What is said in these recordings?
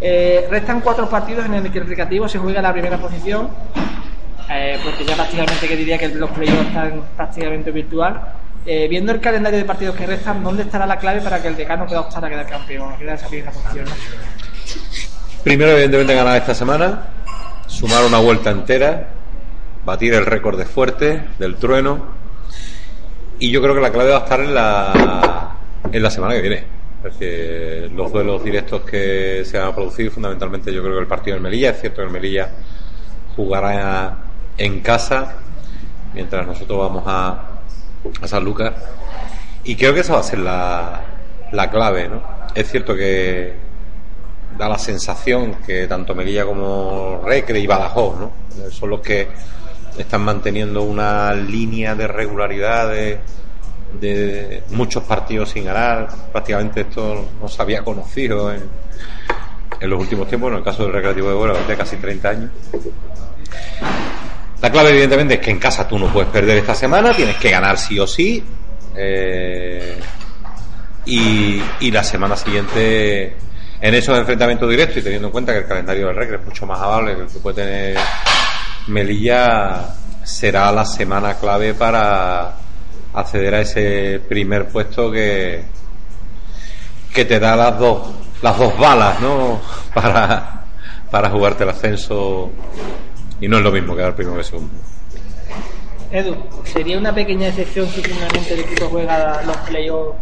Eh, restan cuatro partidos en el que el se juega la primera posición, eh, porque ya prácticamente que diría que los playoffs están prácticamente virtual. Eh, viendo el calendario de partidos que restan, ¿dónde estará la clave para que el decano pueda optar a quedar campeón, a posición? Primero, evidentemente, ganar esta semana, sumar una vuelta entera, batir el récord de fuerte, del trueno, y yo creo que la clave va a estar en la, en la semana que viene los duelos directos que se van a producir, fundamentalmente yo creo que el partido del Melilla, es cierto que el Melilla jugará en casa, mientras nosotros vamos a, a San Lucas, y creo que esa va a ser la, la clave, ¿no? Es cierto que da la sensación que tanto Melilla como Recre y Badajoz, ¿no? Son los que están manteniendo una línea de regularidad de de muchos partidos sin ganar. Prácticamente esto no se había conocido en, los últimos tiempos, en el caso del Recreativo de Huelva, de casi 30 años. La clave, evidentemente, es que en casa tú no puedes perder esta semana, tienes que ganar sí o sí. Eh, y, y, la semana siguiente, en esos enfrentamientos directos, y teniendo en cuenta que el calendario del Recre es mucho más amable que el que puede tener Melilla, será la semana clave para acceder a ese primer puesto que, que te da las dos, las dos balas, ¿no? Para, para jugarte el ascenso y no es lo mismo quedar primero que segundo. Edu, ¿sería una pequeña excepción si finalmente el equipo juega los playoffs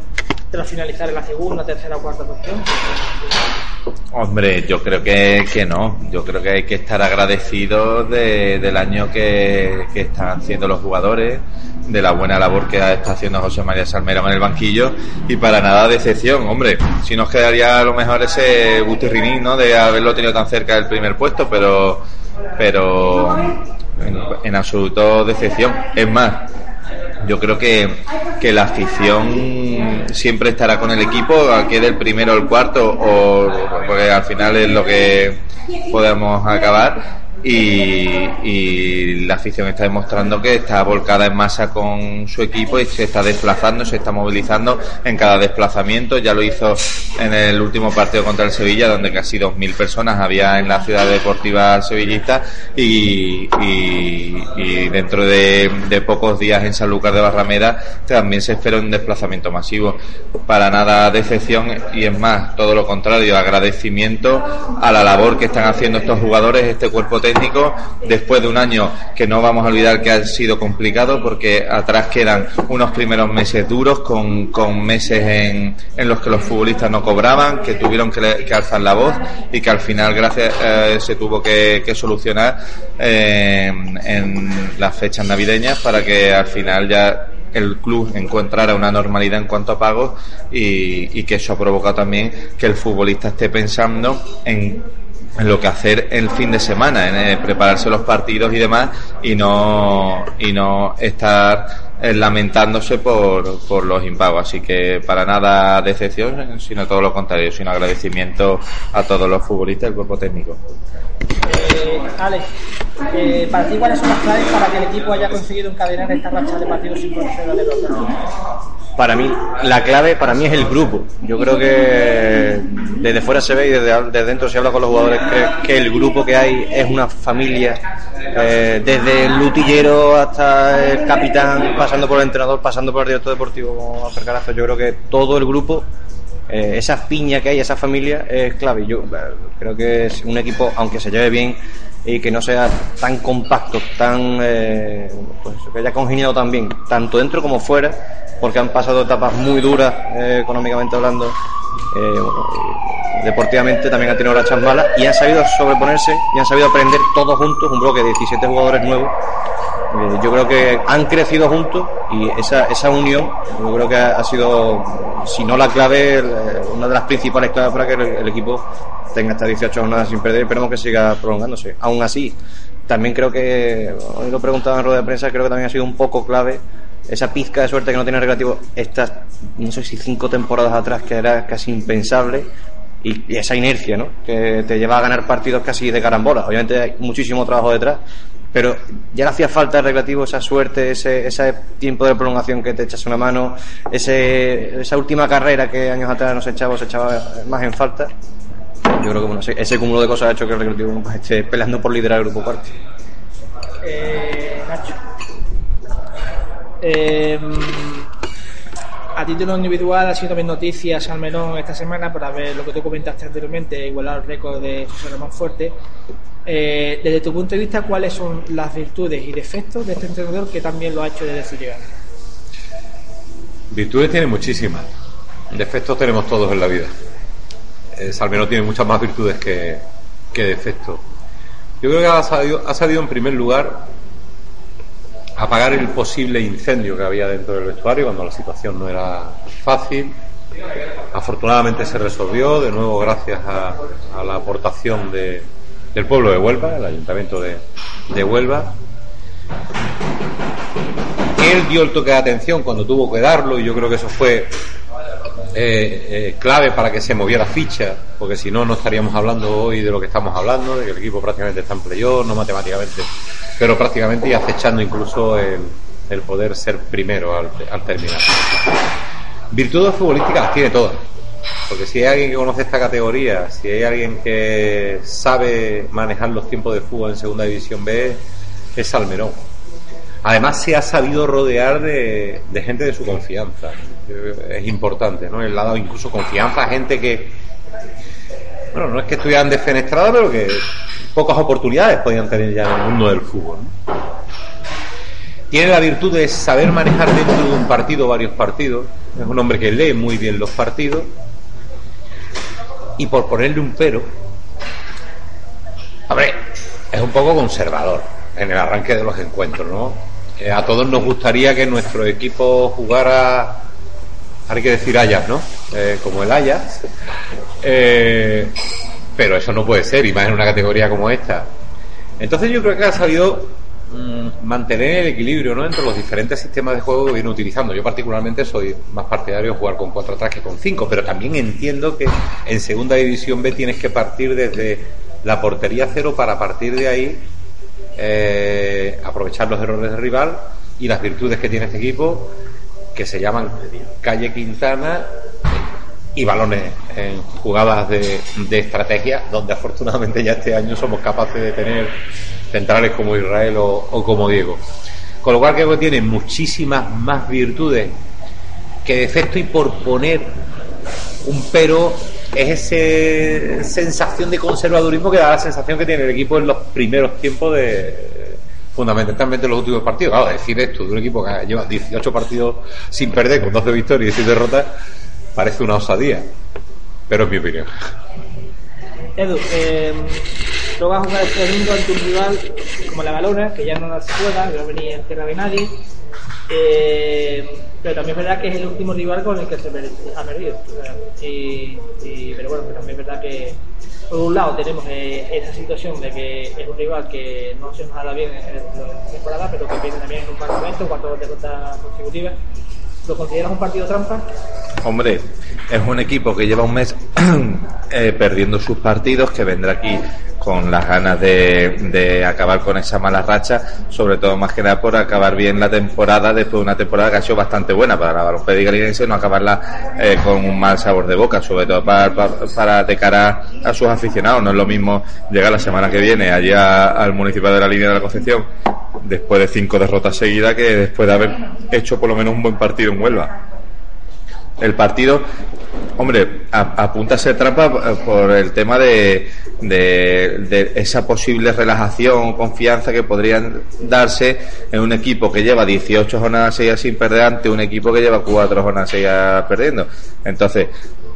tras finalizar en la segunda, tercera o cuarta posición? Hombre, yo creo que, que, no. Yo creo que hay que estar agradecidos de, del año que, que, están haciendo los jugadores, de la buena labor que está haciendo José María Salmero en el banquillo y para nada de excepción. Hombre, si nos quedaría a lo mejor ese Butirrinín, ¿no? De haberlo tenido tan cerca del primer puesto, pero, pero en, absoluto de excepción. Es más, yo creo que, que la afición siempre estará con el equipo, quede el primero o el cuarto, o porque al final es lo que podemos acabar y, y, la afición está demostrando que está volcada en masa con su equipo y se está desplazando, se está movilizando en cada desplazamiento. Ya lo hizo en el último partido contra el Sevilla, donde casi 2.000 personas había en la ciudad deportiva sevillista y, y, y dentro de, de, pocos días en Sanlúcar de Barrameda también se espera un desplazamiento masivo. Para nada de excepción y es más, todo lo contrario, agradecimiento a la labor que están haciendo estos jugadores, este cuerpo técnico después de un año que no vamos a olvidar que ha sido complicado porque atrás quedan unos primeros meses duros con, con meses en, en, los que los futbolistas no cobraban, que tuvieron que, que alzar la voz y que al final gracias eh, se tuvo que, que solucionar eh, en las fechas navideñas para que al final ya el club encontrara una normalidad en cuanto a pagos y, y, que eso ha provocado también que el futbolista esté pensando en lo que hacer el fin de semana, en eh, prepararse los partidos y demás, y no, y no estar eh, lamentándose por, por los impagos. Así que para nada de excepción, sino todo lo contrario, sino agradecimiento a todos los futbolistas del cuerpo técnico. Eh, Alex, eh, para ti, ¿cuáles son las claves para que el equipo haya conseguido encadenar esta racha de partidos sin conocer la derrota? Para mí, la clave para mí es el grupo. Yo creo que desde fuera se ve y desde, desde dentro se habla con los jugadores que, el grupo que hay es una familia, eh, desde el lutillero hasta el capitán, pasando por el entrenador, pasando por el director deportivo como. Yo creo que todo el grupo, eh, esa piña que hay, esa familia es clave. Yo eh, creo que es un equipo, aunque se lleve bien, y que no sea tan compacto, tan eh, pues, que haya congeniado también, tanto dentro como fuera, porque han pasado etapas muy duras eh, económicamente hablando, eh, deportivamente también han tenido rachas malas y han sabido sobreponerse y han sabido aprender todos juntos, un bloque de 17 jugadores nuevos, yo creo que han crecido juntos y esa, esa unión, yo creo que ha, sido, si no la clave, una de las principales claves para que el, equipo tenga estas 18 jornadas sin perder. Esperemos que siga prolongándose. Aún así, también creo que, hoy lo preguntaba en rueda de prensa, creo que también ha sido un poco clave esa pizca de suerte que no tiene relativo estas, no sé si cinco temporadas atrás, que era casi impensable, y, esa inercia, ¿no? Que te lleva a ganar partidos casi de carambola. Obviamente hay muchísimo trabajo detrás, pero ya le hacía falta el recreativo esa suerte, ese, ese tiempo de prolongación que te echas una mano, ese, esa última carrera que años atrás nos echaba, se echaba más en falta. Yo creo que bueno, ese, cúmulo de cosas ha hecho que el recreativo pues, esté peleando por liderar el grupo cuarto. Eh, Nacho. Eh, a título individual ha sido también noticias al menos esta semana por ver lo que tú comentaste anteriormente, igualar el récord de José Ramón Fuerte. Eh, desde tu punto de vista, ¿cuáles son las virtudes y defectos de este entrenador que también lo ha hecho desde su llegada? Virtudes tiene muchísimas, defectos tenemos todos en la vida. Eh, Salmero tiene muchas más virtudes que, que defectos. Yo creo que ha salido, ha salido en primer lugar apagar el posible incendio que había dentro del vestuario cuando la situación no era fácil. Afortunadamente se resolvió, de nuevo gracias a, la aportación de, del pueblo de Huelva, el ayuntamiento de, Huelva. Él dio el toque de atención cuando tuvo que darlo y yo creo que eso fue eh, eh, clave para que se moviera ficha, porque si no, no estaríamos hablando hoy de lo que estamos hablando, de que el equipo prácticamente está en playoff, no matemáticamente pero prácticamente y acechando incluso el, poder ser primero al, al, terminar. Virtudes futbolísticas tiene todas, porque si hay alguien que conoce esta categoría, si hay alguien que sabe manejar los tiempos de fútbol en Segunda División B, es Salmerón. Además se ha sabido rodear de, gente de su confianza, es importante, ¿no? Él ha dado incluso confianza a gente que, bueno, no es que estuvieran desfenestrados, pero que pocas oportunidades podían tener ya en el mundo del fútbol. Tiene la virtud de saber manejar dentro de un partido varios partidos. Es un hombre que lee muy bien los partidos. Y por ponerle un pero, hombre, es un poco conservador en el arranque de los encuentros, ¿no? Eh, a todos nos gustaría que nuestro equipo jugara, hay que decir Ajax, ¿no? Eh, como el Ajax. Eh, pero eso no puede ser, y más en una categoría como esta. Entonces yo creo que ha sabido mantener el equilibrio ¿no? entre los diferentes sistemas de juego que viene utilizando. Yo particularmente soy más partidario de jugar con cuatro atrás que con cinco, pero también entiendo que en segunda división B tienes que partir desde la portería cero para partir de ahí eh, aprovechar los errores del rival y las virtudes que tiene este equipo que se llaman Calle Quintana y balones en jugadas de, estrategia, donde afortunadamente ya este año somos capaces de tener centrales como Israel o, como Diego. Con lo cual creo que tiene muchísimas más virtudes que defecto y por poner un pero es esa sensación de conservadurismo que da la sensación que tiene el equipo en los primeros tiempos de fundamentalmente en los últimos partidos. Claro, decir esto de un equipo que lleva 18 partidos sin perder con 12 victorias y 6 derrotas parece una osadía, pero es mi opinión. Edu, eh, tú vas a jugar este domingo ante un rival como la Balona, que ya no la juega, que no venía en tierra de nadie. Eh, pero también es verdad que es el último rival con el que se ha perdido. Y, pero bueno, también es verdad que por un lado tenemos eh, esa situación de que es un rival que no se nos ha dado bien en la temporada, pero que viene también en un par de momentos, cuatro derrotas consecutivas. ¿Lo consideras un partido trampa? Hombre, es un equipo que lleva un mes eh, perdiendo sus partidos, que vendrá aquí con las ganas de, acabar con esa mala racha, sobre todo más que nada por acabar bien la temporada, después de una temporada que ha sido bastante buena para la baloncesto galinense, no acabarla eh, con un mal sabor de boca, sobre todo para, para, de cara a sus aficionados. No es lo mismo llegar la semana que viene allí al municipio de la línea de la Concepción después de cinco derrotas seguidas que después de haber hecho por lo menos un buen partido en Huelva el partido, hombre, apunta a ser trampa eh, por el tema de, de, esa posible relajación o confianza que podrían darse en un equipo que lleva 18 jornadas seguidas sin perder ante un equipo que lleva 4 jornadas seguidas perdiendo. Entonces,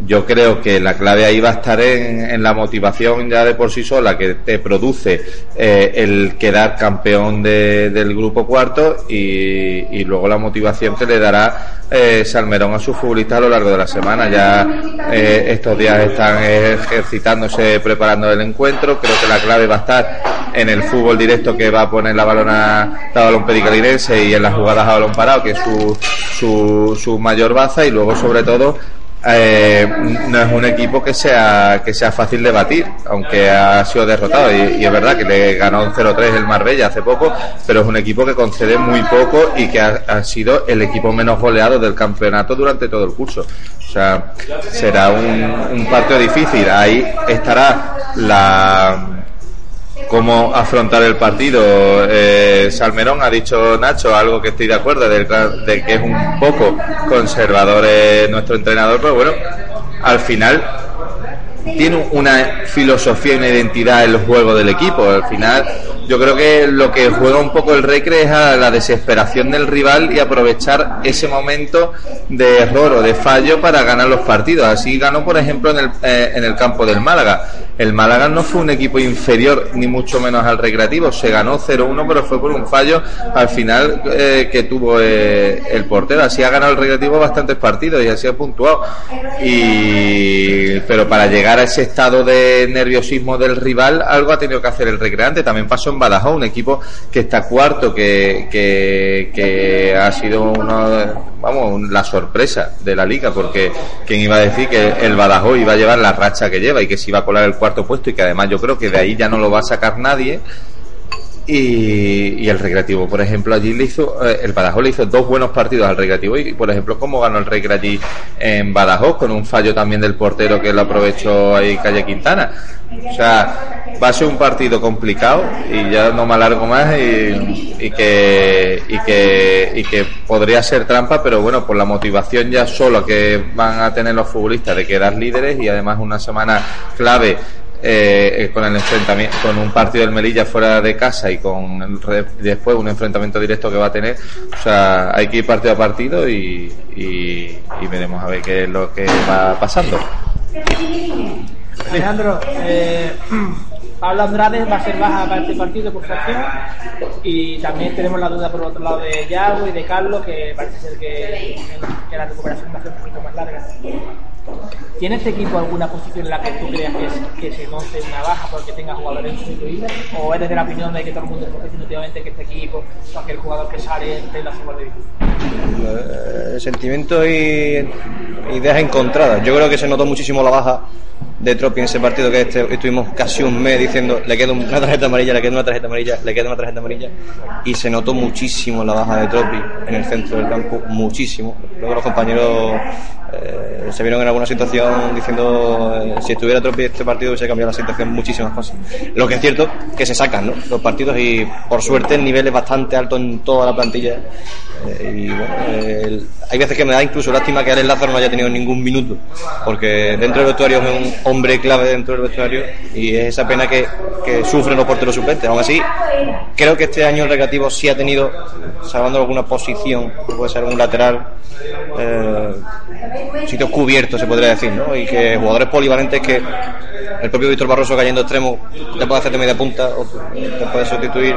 yo creo que la clave ahí va a estar en, la motivación ya de por sí sola que te produce eh, el quedar campeón del grupo cuarto y, luego la motivación que le dará eh, Salmerón a sus futbolistas a lo largo de la semana. Ya eh, estos días están ejercitándose, preparando el encuentro. Creo que la clave va a estar en el fútbol directo que va a poner la balona la balón pericalinense y en las jugadas a balón parado, que es su, su, su mayor baza, y luego sobre todo eh, no es un equipo que sea que sea fácil de batir, aunque ha sido derrotado y, es verdad que le ganó un 0-3 el Marbella hace poco, pero es un equipo que concede muy poco y que ha, sido el equipo menos goleado del campeonato durante todo el curso. O sea, será un, un partido difícil. Ahí estará la cómo afrontar el partido. Eh, Salmerón ha dicho Nacho algo que estoy de acuerdo, de, de que es un poco conservador eh, nuestro entrenador, pero bueno, al final tiene una filosofía y una identidad en los juegos del equipo. Al final, yo creo que lo que juega un poco el Recre es a la desesperación del rival y aprovechar ese momento de error o de fallo para ganar los partidos. Así ganó, por ejemplo, en el, eh, en el campo del Málaga. El Málaga no fue un equipo inferior, ni mucho menos al Recreativo. Se ganó 0-1, pero fue por un fallo al final eh, que tuvo eh, el portero. Así ha ganado el Recreativo bastantes partidos y así ha puntuado. Y, pero para llegar a ese estado de nerviosismo del rival, algo ha tenido que hacer el recreante. También pasó Badajoz, un equipo que está cuarto, que, que, ha sido uno, vamos, la sorpresa de la liga, porque quien iba a decir que el Badajoz iba a llevar la racha que lleva y que se iba a colar el cuarto puesto y que además yo creo que de ahí ya no lo va a sacar nadie. Y, el Recreativo, por ejemplo, allí le hizo, eh, el Badajoz le hizo dos buenos partidos al Recreativo y, por ejemplo, cómo ganó el Recre allí en Badajoz, con un fallo también del portero que lo aprovechó ahí Calle Quintana. O sea, va a ser un partido complicado y ya no me alargo más y, y, que, y, que, y que podría ser trampa, pero bueno, por la motivación ya solo que van a tener los futbolistas de quedar líderes y además una semana clave eh, con el enfrentamiento, con un partido del Melilla fuera de casa y con después un enfrentamiento directo que va a tener. O sea, hay que ir partido a partido y, y, veremos a ver qué es lo que va pasando. Pablo Andrade va a ser baja para este partido por su acción y también tenemos la duda por otro lado de Yago y de Carlos que parece ser que, que la recuperación va a ser un poquito más larga. ¿Tiene este equipo alguna posición en la que tú creas que, que se note una baja porque tenga jugadores sustituibles? ¿O eres de la opinión de que todo el mundo está diciendo últimamente que este equipo, cualquier jugador que sale, tenga su de eh, Sentimientos y ideas encontradas. Yo creo que se notó muchísimo la baja de Tropi en ese partido que este, estuvimos casi un mes diciendo le queda una tarjeta amarilla, le queda una tarjeta amarilla, le queda una tarjeta amarilla y se notó muchísimo la baja de Tropi en el centro del campo, muchísimo. Luego los compañeros eh, se vieron en alguna situación diciendo eh, si estuviera Tropi este partido se cambiado la situación muchísimas cosas. Lo que es cierto que se sacan los partidos y por suerte en niveles bastante altos en toda la plantilla. Eh, y hay veces que me da incluso lástima que Alex Lázaro no haya tenido ningún minuto, porque dentro del vestuario es un hombre clave dentro del vestuario y es esa pena que, sufren los porteros suplentes. Aún así, creo que este año el recreativo sí ha tenido, salvando alguna posición, puede ser un lateral, sitios cubiertos, se podría decir, ¿no? Y que jugadores polivalentes que el propio Víctor Barroso cayendo extremo te puede hacer de media punta o te puede sustituir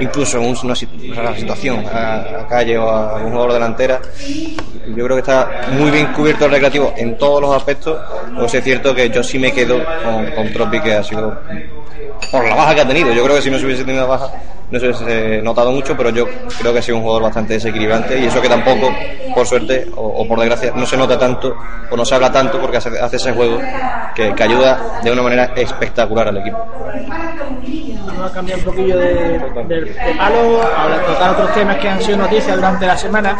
incluso en una, situación a, calle o a un jugador delantera. Yo creo que está muy bien cubierto el recreativo en todos los aspectos. Pues es cierto que yo sí me quedo con, con Tropi, que ha sido por la baja que ha tenido. Yo creo que si no se hubiese tenido baja no se hubiese notado mucho, pero yo creo que ha sido un jugador bastante desequilibrante y eso que tampoco, por suerte o, por desgracia, no se nota tanto o no se habla tanto porque hace, ese juego que, ayuda de una manera espectacular al equipo. Vamos a cambiar un poquillo de, palo, a tocar otros temas que han sido noticias durante la semana.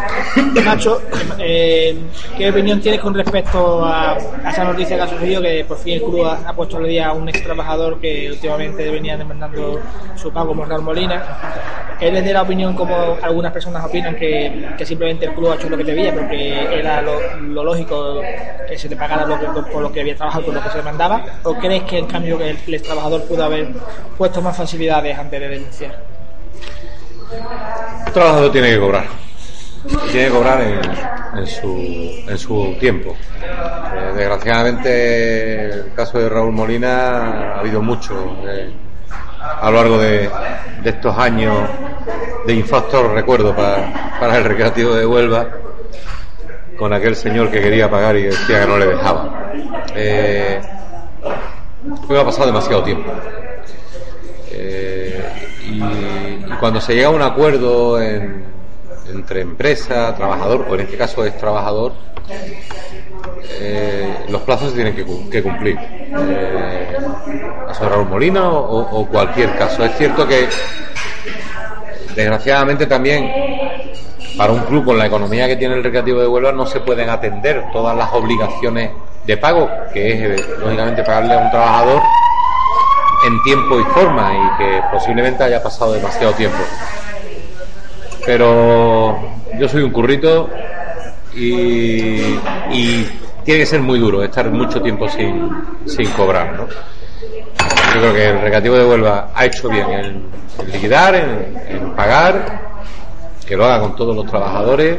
Nacho, eh, ¿qué opinión tienes con respecto a, esa noticia que ha sucedido que por fin el club ha, puesto al día a un ex trabajador que últimamente venía demandando su pago como Real Molina? ¿Eres de la opinión como algunas personas opinan que, simplemente el club ha hecho lo que debía porque era lo, lógico que se te pagara por lo que había trabajado, por lo que se demandaba? ¿O crees que en cambio el, el trabajador pudo haber puesto más facilidades antes de denunciar? El trabajador tiene que cobrar. Tiene que cobrar en, su, en su tiempo. Eh, desgraciadamente, el caso de Raúl Molina ha habido mucho eh, a lo largo de, estos años de infactor recuerdo para, el recreativo de Huelva con aquel señor que quería pagar y decía que no le dejaba. Eh, me ha pasado demasiado tiempo. Eh, y, cuando se llega a un acuerdo en, entre empresa, trabajador, o en este caso es trabajador, eh, los plazos se tienen que, cumplir. Eh, a Raúl Molina o, o, cualquier caso. Es cierto que, desgraciadamente también, para un club con la economía que tiene el Recreativo de Huelva no se pueden atender todas las obligaciones de pago, que es lógicamente pagarle a un trabajador en tiempo y forma y que posiblemente haya pasado demasiado tiempo. Pero yo soy un currito y, y tiene que ser muy duro estar mucho tiempo sin, sin cobrar. ¿no? Yo creo que el recreativo de Huelva ha hecho bien en, liquidar, en, en, pagar, que lo haga con todos los trabajadores,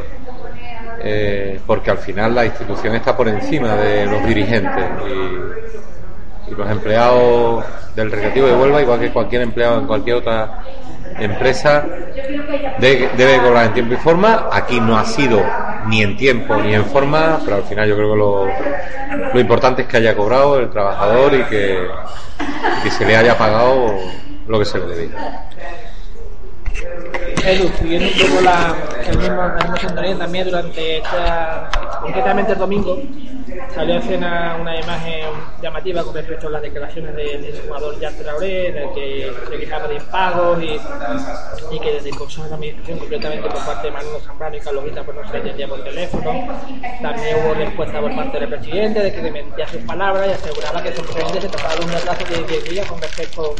eh, porque al final la institución está por encima de los dirigentes y, y los empleados del recreativo de Huelva, igual que cualquier empleado en cualquier otra empresa de, debe cobrar en tiempo y forma. Aquí no ha sido ni en tiempo ni en forma, pero al final yo creo que lo, importante es que haya cobrado el trabajador y que, se le haya pagado lo que se le debía. Edu, siguiendo un poco la, el mismo, misma también durante esta, concretamente el domingo, salió a escena una imagen llamativa con respecto a las declaraciones del, jugador Jan Traoré, en que se quejaba de impagos y, que desde el Consejo de Administración, concretamente por parte de Manuel Zambrano y Carlos Vita, pues no se le entendía por teléfono. También hubo respuesta por parte del presidente de que desmentía sus palabras y aseguraba que simplemente se trataba de un retraso de 10 días con respecto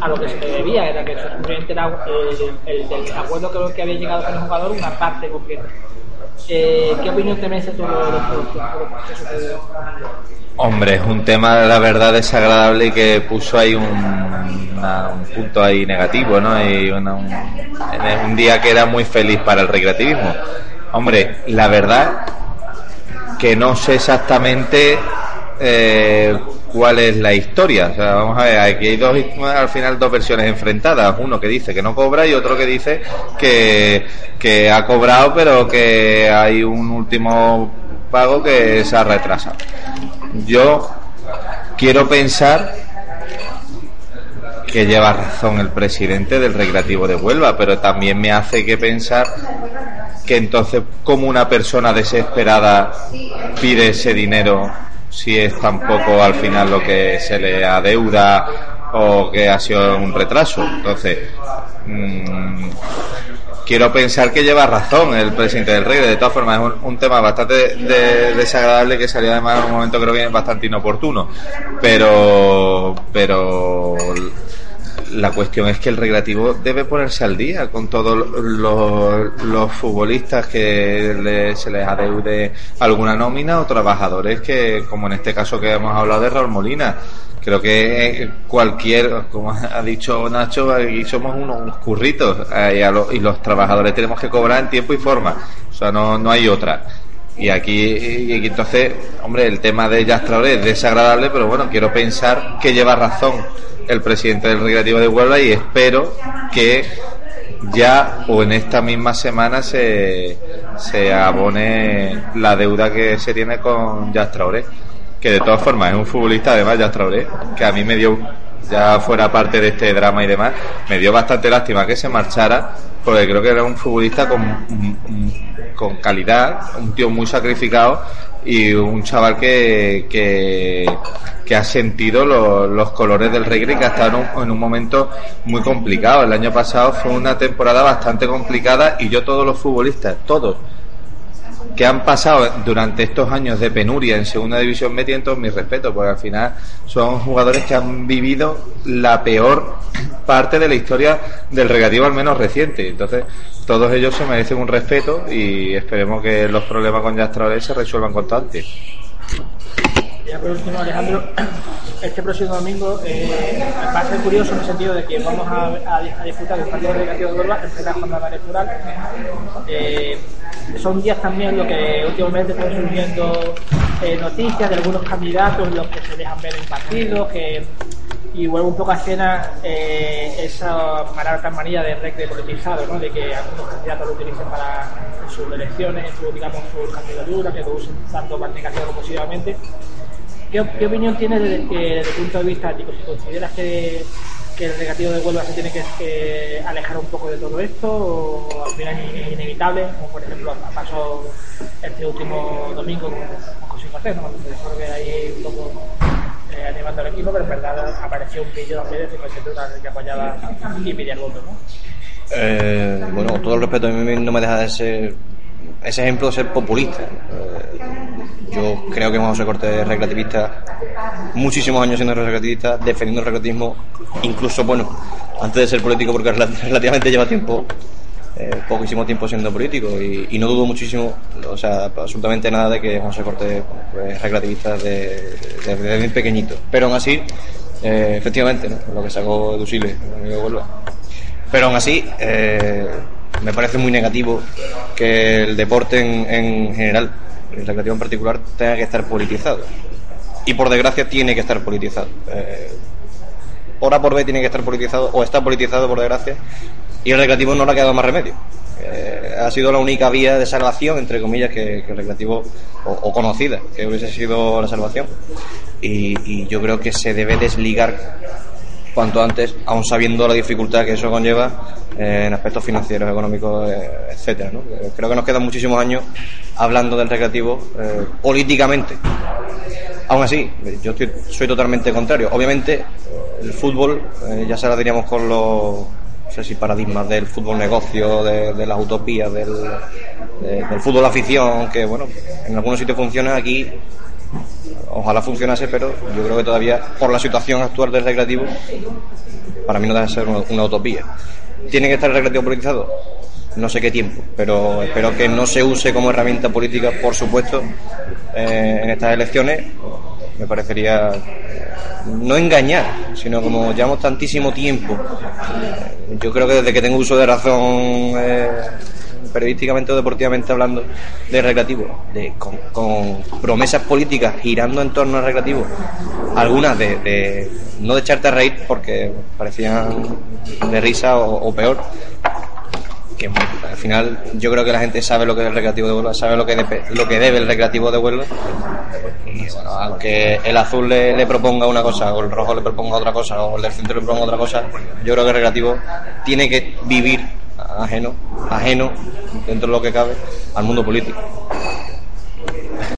a lo que se le debía, era que simplemente era el, el, el acuerdo que, que había llegado con el jugador una parte concreta. Eh, ¿Qué opinión te merece todo lo que Hombre, es un tema, la verdad, desagradable y que puso ahí un, un punto ahí negativo, ¿no? Y una, un día que era muy feliz para el recreativismo. Hombre, la verdad que no sé exactamente eh, cuál es la historia. Vamos a ver, aquí hay dos, al final dos versiones enfrentadas. Uno que dice que no cobra y otro que dice que, que ha cobrado, pero que hay un último pago que se ha retrasado. Yo quiero pensar que lleva razón el presidente del Recreativo de Huelva, pero también me hace que pensar que entonces como una persona desesperada pide ese dinero si es tampoco al final lo que se le adeuda o que ha sido un retraso. Entonces, mmm, quiero pensar que lleva razón el presidente del Rey. De todas formas, es un, tema bastante de, desagradable que salió además en un momento creo que es bastante inoportuno. Pero, pero la cuestión es que el recreativo debe ponerse al día con todos los, futbolistas que le, se les adeude alguna nómina o trabajadores que, como en este caso que hemos hablado de Raúl Molina, creo que cualquier, como ha dicho Nacho, aquí somos unos, unos curritos eh, y, lo, y, los trabajadores tenemos que cobrar en tiempo y forma, o sea, no, no hay otra. Y aquí, y entonces, hombre, el tema de Yastraore es desagradable, pero bueno, quiero pensar que lleva razón el presidente del Recreativo de Huelva y espero que ya o en esta misma semana se, se abone la deuda que se tiene con Jazz que de todas formas es un futbolista además Jazz que a mí me dio ya fuera parte de este drama y demás me dio bastante lástima que se marchara porque creo que era un futbolista con, con calidad un tío muy sacrificado y un chaval que, que, que ha sentido lo, los colores del reggae que ha estado en un, en un, momento muy complicado. El año pasado fue una temporada bastante complicada y yo todos los futbolistas, todos, que han pasado durante estos años de penuria en segunda división me tienen todos mis respetos, porque al final son jugadores que han vivido la peor parte de la historia del regativo, al menos reciente. Entonces, todos ellos se merecen un respeto y esperemos que los problemas con Yastrales se resuelvan cuanto antes. Ya por último, Alejandro, este próximo domingo eh, va a ser curioso en el sentido de que vamos a, a, a disfrutar del partido recreativo de Huelva en plena jornada electoral. Eh, son días también lo que últimamente están surgiendo eh, noticias de algunos candidatos, los que se dejan ver en partidos, que y vuelve un poco a escena eh, esa tan manía de rec de politizado, ¿no? de que algunos candidatos lo utilicen para sus elecciones, en su, digamos, sus candidaturas, que lo usen tanto para negativa como positivamente. ¿Qué, opinión tienes desde, desde, el punto de vista ético? Si consideras que, que el negativo de Huelva se tiene que, alejar un poco de todo esto o al final es inevitable, como por ejemplo pasó este último domingo con, José José, ¿no? que ahí un poco eh, animando al equipo, pero en verdad apareció un vídeo también de 52 que apoyaba y pedía el voto, ¿no? Bueno, todo el respeto a mí no me deja de ser ese ejemplo de ser populista. Eh, yo creo que José Cortés es recreativista, muchísimos años siendo recreativista, defendiendo el recreativismo, incluso, bueno, antes de ser político, porque relativamente lleva tiempo, eh, poquísimo tiempo siendo político, y, no dudo muchísimo, o sea, absolutamente nada de que José Cortés pues, es recreativista desde, desde, muy pequeñito. Pero aún así, eh, efectivamente, lo que sacó Dusile, Pero aún así, eh, me parece muy negativo que el deporte en, en general, el recreativo en particular, tenga que estar politizado. Y por desgracia tiene que estar politizado. Eh, hora por vez tiene que estar politizado, o está politizado por desgracia, y el recreativo no le ha quedado más remedio. Eh, ha sido la única vía de salvación, entre comillas, que, el recreativo, o, conocida, que hubiese sido la salvación. y yo creo que se debe desligar cuanto antes, aún sabiendo la dificultad que eso conlleva eh, en aspectos financieros, económicos, eh, etcétera. Eh, creo que nos quedan muchísimos años hablando del recreativo políticamente. Aún así, yo soy totalmente contrario. Obviamente, el fútbol, ya se la diríamos con los si paradigmas del fútbol negocio, de, las utopías, del, del fútbol afición, que bueno, en algunos sitios funciona, aquí ojalá funcionase, pero yo creo que todavía, por la situación actual del recreativo, para mí no debe ser una, utopía. ¿Tiene que estar el recreativo politizado? No sé qué tiempo, pero espero que no se use como herramienta política, por supuesto, eh, en estas elecciones. Me parecería no engañar, sino como llevamos tantísimo tiempo. Yo creo que desde que tengo uso de razón eh, periodísticamente o deportivamente hablando, de recreativo, de, con, promesas políticas girando en torno al recreativo, algunas de, no de echarte a reír porque parecían de risa o, peor, que al final yo creo que la gente sabe lo que es el recreativo de Huelva, sabe lo que, lo que debe el recreativo de Huelva. Y bueno, aunque el azul le, le, proponga una cosa, o el rojo le proponga otra cosa, o el del centro le proponga otra cosa, yo creo que el recreativo tiene que vivir ajeno, ajeno, dentro de lo que cabe, al mundo político.